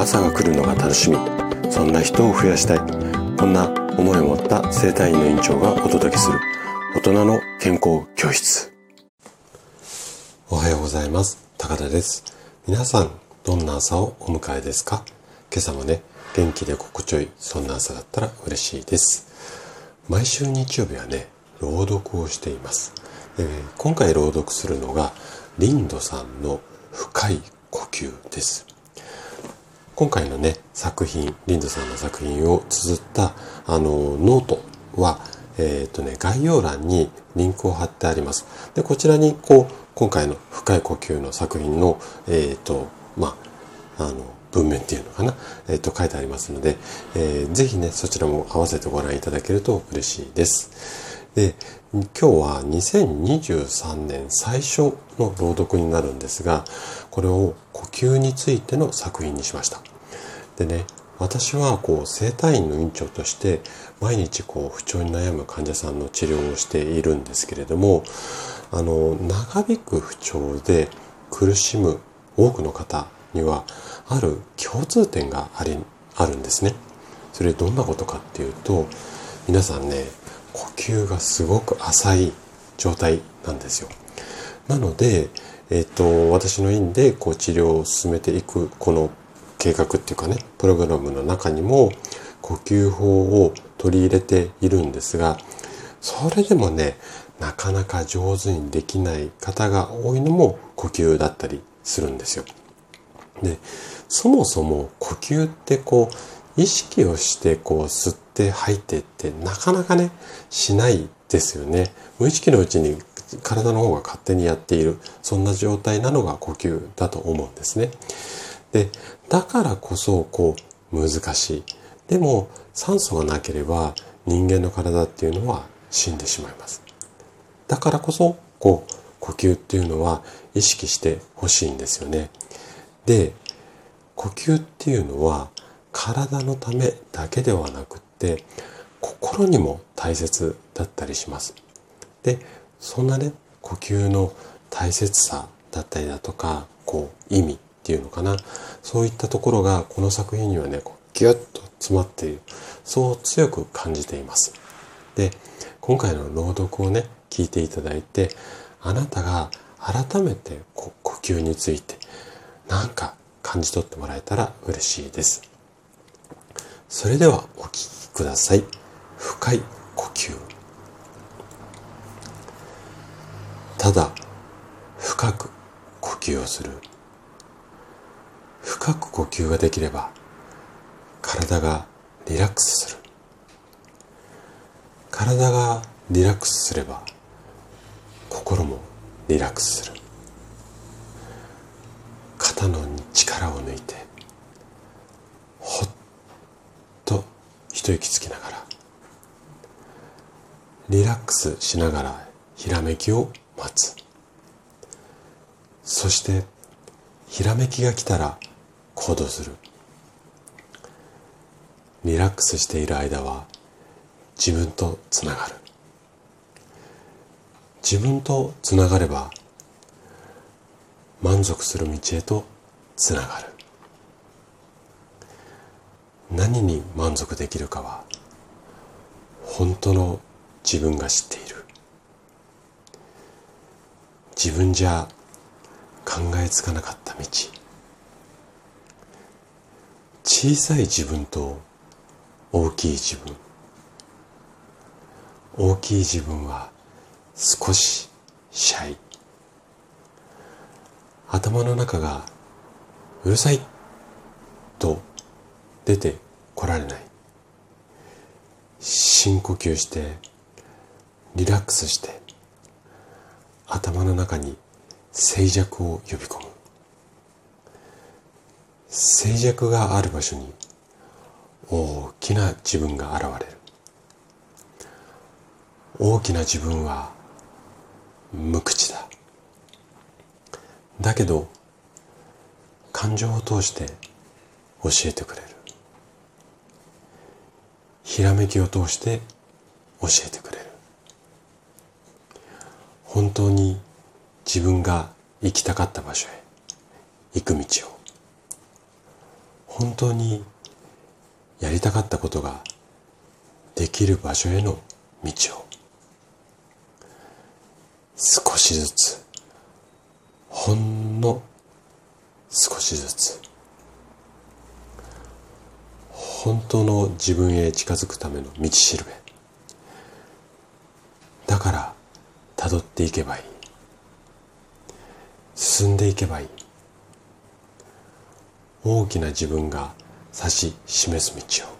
朝が来るのが楽しみ。そんな人を増やしたい。こんな思いを持った生体院の院長がお届けする。大人の健康教室。おはようございます。高田です。皆さんどんな朝をお迎えですか？今朝もね元気で心地よいそんな朝だったら嬉しいです。毎週日曜日はね朗読をしています、えー、今回朗読するのがリンドさんの深い呼吸です。今回のね作品リンドさんの作品を綴ったあのノートはえっ、ー、とね概要欄にリンクを貼ってあります。でこちらにこう今回の深い呼吸の作品のえっ、ー、とまああの文面っていうのかな、えっ、ー、と書いてありますので、えー、ぜひねそちらも合わせてご覧いただけると嬉しいです。で今日は2023年最初の朗読になるんですがこれを呼吸についての作品にしましたでね私はこう整体院の院長として毎日こう不調に悩む患者さんの治療をしているんですけれどもあの長引く不調で苦しむ多くの方にはある共通点がありあるんですね。それどんなことかっていうと皆さんね呼吸がすごく浅い状態なんですよ。なので、えっ、と、私の院でこう治療を進めていくこの計画っていうかね、プログラムの中にも呼吸法を取り入れているんですが、それでもね、なかなか上手にできない方が多いのも呼吸だったりするんですよ。で、そもそも呼吸ってこう、意識をしてこう吸って吐いてってなかなかね、しないですよね。無意識のうちに体の方が勝手にやっている、そんな状態なのが呼吸だと思うんですね。で、だからこそ、こう、難しい。でも、酸素がなければ人間の体っていうのは死んでしまいます。だからこそ、こう、呼吸っていうのは意識してほしいんですよね。で、呼吸っていうのは体のためだけではなくって、心にも大切だったりします。で、そんなね、呼吸の大切さだったりだとか、こう、意味っていうのかな。そういったところがこの作品にはね、こうギュッと詰まっている。そう強く感じています。で、今回の朗読をね、聞いていただいて、あなたが改めて呼吸についてなんか感じ取ってもらえたら嬉しいです。それではお聞きください。深い呼吸。ただ深く呼吸をする。深く呼吸ができれば体がリラックスする体がリラックスすれば心もリラックスする肩の力を抜いてほっと一息つきながらリラックスしながらひらめきを待つ。そしてひらめきが来たら行動する。リラックスしている間は自分とつながる。自分とつながれば満足する道へとつながる。何に満足できるかは本当の自分が知っている。自分じゃ考えつかなかった道。小さい自分と大きい自分。大きい自分は少しシャイ。頭の中がうるさい。出てこられない。深呼吸してリラックスして頭の中に静寂を呼び込む。静寂がある場所に大きな自分が現れる。大きな自分は無口だ。だけど感情を通して教えてくれる。ひらめきを通して教えてくれる。本当に自分が行きたかった場所へ行く道を。本当にやりたかったことができる場所への道を。少しずつ。ほんの少しずつ。本当の自分へ近づくための道しるべ。だから辿っていけばいい。進んでいけばいい。大きな自分が指し示す道を。